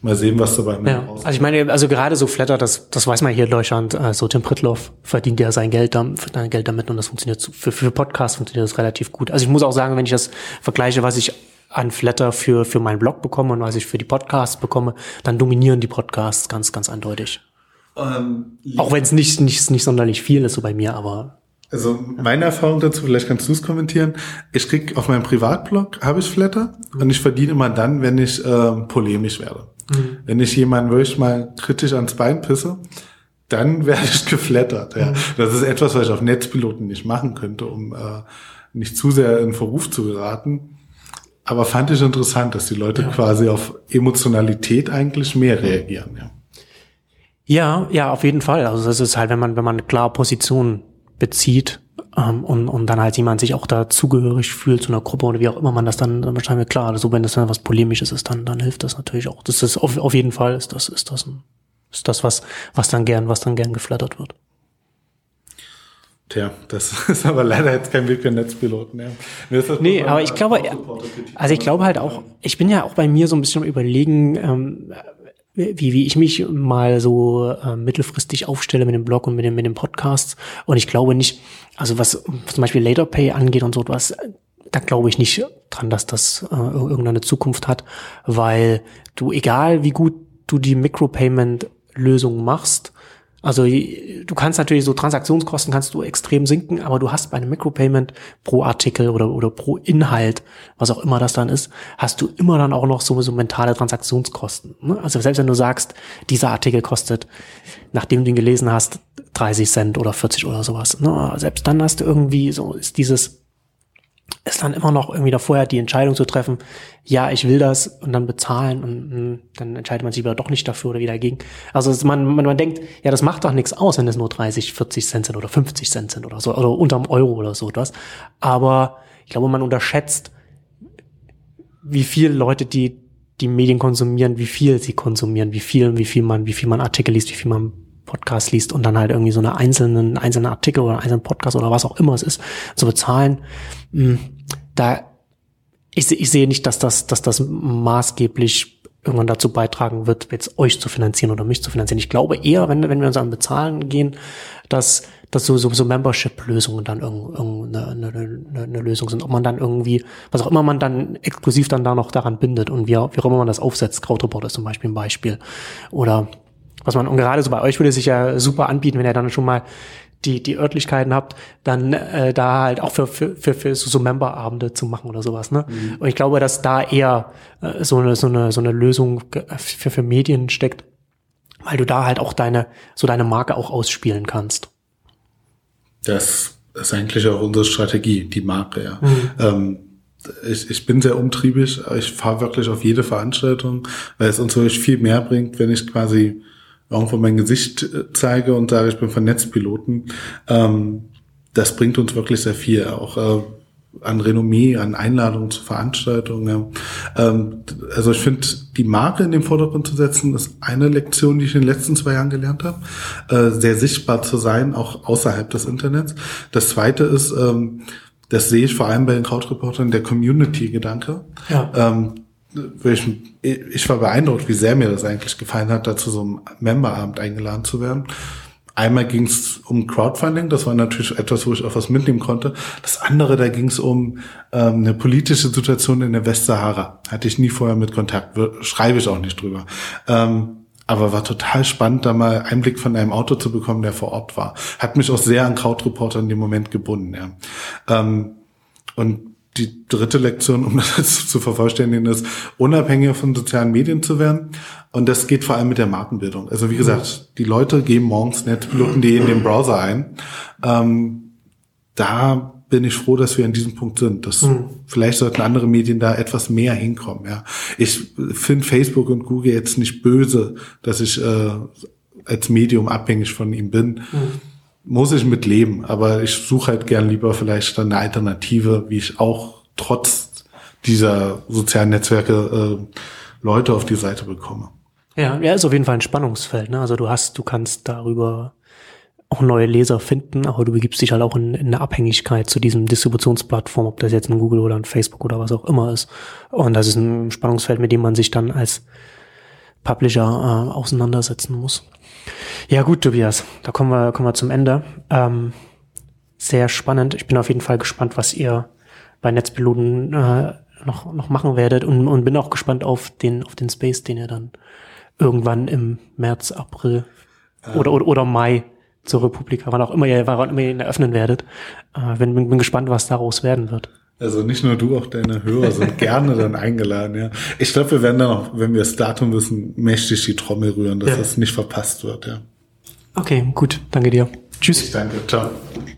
Mal sehen, was dabei ja. rauskommt. Also ich meine, also gerade so Flatter, das, das weiß man hier in Deutschland, so also Tim Pritloff verdient ja sein Geld, sein Geld damit und das funktioniert für, für Podcasts funktioniert das relativ gut. Also ich muss auch sagen, wenn ich das vergleiche, was ich an Flatter für, für meinen Blog bekomme und was ich für die Podcasts bekomme, dann dominieren die Podcasts ganz, ganz eindeutig. Ähm, auch wenn es nicht, nicht, nicht sonderlich viel ist so bei mir, aber also meine Erfahrung dazu, vielleicht kannst du es kommentieren. Ich krieg auf meinem Privatblog habe ich Flatter mhm. und ich verdiene immer dann, wenn ich äh, polemisch werde. Mhm. Wenn ich jemanden wirklich mal kritisch ans Bein pisse, dann (laughs) werde ich geflattert. Ja. Mhm. Das ist etwas, was ich auf Netzpiloten nicht machen könnte, um äh, nicht zu sehr in Verruf zu geraten. Aber fand ich interessant, dass die Leute ja. quasi auf Emotionalität eigentlich mehr reagieren. Ja. ja, ja, auf jeden Fall. Also das ist halt, wenn man, wenn man eine klare Position bezieht, ähm, und, und dann halt jemand sich auch dazugehörig fühlt zu einer Gruppe oder wie auch immer man das dann, dann wahrscheinlich klar, also wenn das dann was Polemisches ist, dann, dann hilft das natürlich auch. Das ist auf, auf jeden Fall ist das, ist das, ein, ist das was, was dann gern, was dann gern geflattert wird. Tja, das (laughs) ist aber leider jetzt kein Weg für Netzpiloten. Ja. Mir ist das nee, aber ich glaube, also ich glaube halt auch, ich bin ja auch bei mir so ein bisschen am überlegen, ähm, wie, wie ich mich mal so äh, mittelfristig aufstelle mit dem Blog und mit dem, mit dem Podcast. Und ich glaube nicht, also was zum Beispiel Laterpay angeht und so was, da glaube ich nicht dran, dass das äh, irgendeine Zukunft hat, weil du, egal wie gut du die Micropayment-Lösung machst, also du kannst natürlich so Transaktionskosten kannst du extrem sinken, aber du hast bei einem Micropayment pro Artikel oder, oder pro Inhalt, was auch immer das dann ist, hast du immer dann auch noch so, so mentale Transaktionskosten. Ne? Also selbst wenn du sagst, dieser Artikel kostet, nachdem du ihn gelesen hast, 30 Cent oder 40 oder sowas. Ne? Selbst dann hast du irgendwie so, ist dieses ist dann immer noch irgendwie davor die Entscheidung zu treffen, ja, ich will das und dann bezahlen und, und dann entscheidet man sich wieder doch nicht dafür oder wieder dagegen. Also man, man, man denkt, ja, das macht doch nichts aus, wenn es nur 30, 40 Cent sind oder 50 Cent sind oder so oder unterm Euro oder so etwas. Aber ich glaube, man unterschätzt, wie viele Leute, die die Medien konsumieren, wie viel sie konsumieren, wie viel, wie viel man, wie viel man Artikel liest, wie viel man Podcast liest und dann halt irgendwie so eine einzelnen, einzelnen Artikel oder einen einzelnen Podcast oder was auch immer es ist, zu bezahlen, hm, da, ich, ich sehe nicht, dass das, dass das maßgeblich irgendwann dazu beitragen wird, jetzt euch zu finanzieren oder mich zu finanzieren. Ich glaube eher, wenn, wenn wir uns an Bezahlen gehen, dass, dass so, so, so Membership-Lösungen dann irgendeine eine, eine, eine Lösung sind. Ob man dann irgendwie, was auch immer man dann exklusiv dann da noch daran bindet und wie, wie auch immer man das aufsetzt, Crowdreport ist zum Beispiel ein Beispiel. Oder was man, und gerade so bei euch würde sich ja super anbieten, wenn ihr dann schon mal die, die Örtlichkeiten habt, dann äh, da halt auch für, für, für, für so, so Memberabende zu machen oder sowas. Ne? Mhm. Und ich glaube, dass da eher äh, so, eine, so, eine, so eine Lösung für, für Medien steckt, weil du da halt auch deine, so deine Marke auch ausspielen kannst. Das ist eigentlich auch unsere Strategie, die Marke, ja. Mhm. Ähm, ich, ich bin sehr umtriebig, ich fahre wirklich auf jede Veranstaltung, weil es uns wirklich viel mehr bringt, wenn ich quasi irgendwo mein Gesicht äh, zeige und sage, ich bin von Netzpiloten, ähm, das bringt uns wirklich sehr viel, auch äh, an Renommee, an Einladungen zu Veranstaltungen. Ja. Ähm, also ich finde, die Marke in den Vordergrund zu setzen, ist eine Lektion, die ich in den letzten zwei Jahren gelernt habe. Äh, sehr sichtbar zu sein, auch außerhalb des Internets. Das zweite ist, ähm, das sehe ich vor allem bei den Krautreportern, der Community-Gedanke. Ja. Ähm, ich, war beeindruckt, wie sehr mir das eigentlich gefallen hat, da zu so einem Memberabend eingeladen zu werden. Einmal ging es um Crowdfunding, das war natürlich etwas, wo ich auch was mitnehmen konnte. Das andere, da ging es um ähm, eine politische Situation in der Westsahara. Hatte ich nie vorher mit Kontakt, schreibe ich auch nicht drüber. Ähm, aber war total spannend, da mal Einblick von einem Autor zu bekommen, der vor Ort war. Hat mich auch sehr an Krautreporter in dem Moment gebunden. Ja. Ähm, und die dritte Lektion, um das (laughs) zu vervollständigen, ist, unabhängiger von sozialen Medien zu werden. Und das geht vor allem mit der Markenbildung. Also wie gesagt, die Leute geben morgens netzpiloten.de in den Browser ein. Ähm, da bin ich froh, dass wir an diesem Punkt sind. Das, mhm. Vielleicht sollten andere Medien da etwas mehr hinkommen. Ja. Ich finde Facebook und Google jetzt nicht böse, dass ich äh, als Medium abhängig von ihm bin. Mhm muss ich mit leben, aber ich suche halt gern lieber vielleicht eine Alternative, wie ich auch trotz dieser sozialen Netzwerke äh, Leute auf die Seite bekomme. Ja, ja, ist auf jeden Fall ein Spannungsfeld. Ne? Also du hast, du kannst darüber auch neue Leser finden, aber du begibst dich halt auch in, in eine Abhängigkeit zu diesem Distributionsplattform, ob das jetzt ein Google oder ein Facebook oder was auch immer ist. Und das ist ein Spannungsfeld, mit dem man sich dann als Publisher äh, auseinandersetzen muss. Ja gut, Tobias, da kommen wir, kommen wir zum Ende. Ähm, sehr spannend. Ich bin auf jeden Fall gespannt, was ihr bei Netzpiloten äh, noch, noch machen werdet und, und bin auch gespannt auf den, auf den Space, den ihr dann irgendwann im März, April ähm. oder, oder, oder Mai zur Republik, wann auch immer ihr, wann immer ihr ihn eröffnen werdet. Äh, bin, bin, bin gespannt, was daraus werden wird. Also nicht nur du, auch deine Hörer sind (laughs) gerne dann eingeladen, ja. Ich glaube, wir werden dann auch, wenn wir das Datum wissen, mächtig die Trommel rühren, dass ja. das nicht verpasst wird, ja. Okay, gut. Danke dir. Tschüss. Ich danke. Ciao.